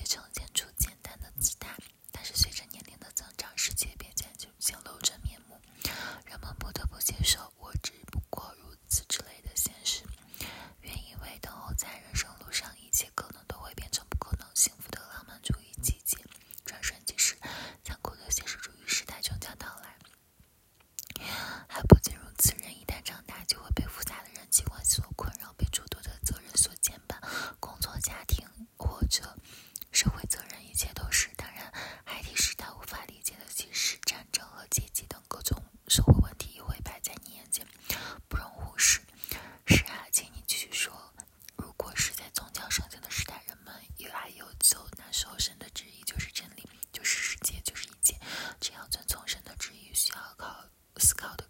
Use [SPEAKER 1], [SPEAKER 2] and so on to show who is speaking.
[SPEAKER 1] 眼中 Hoşçakalın.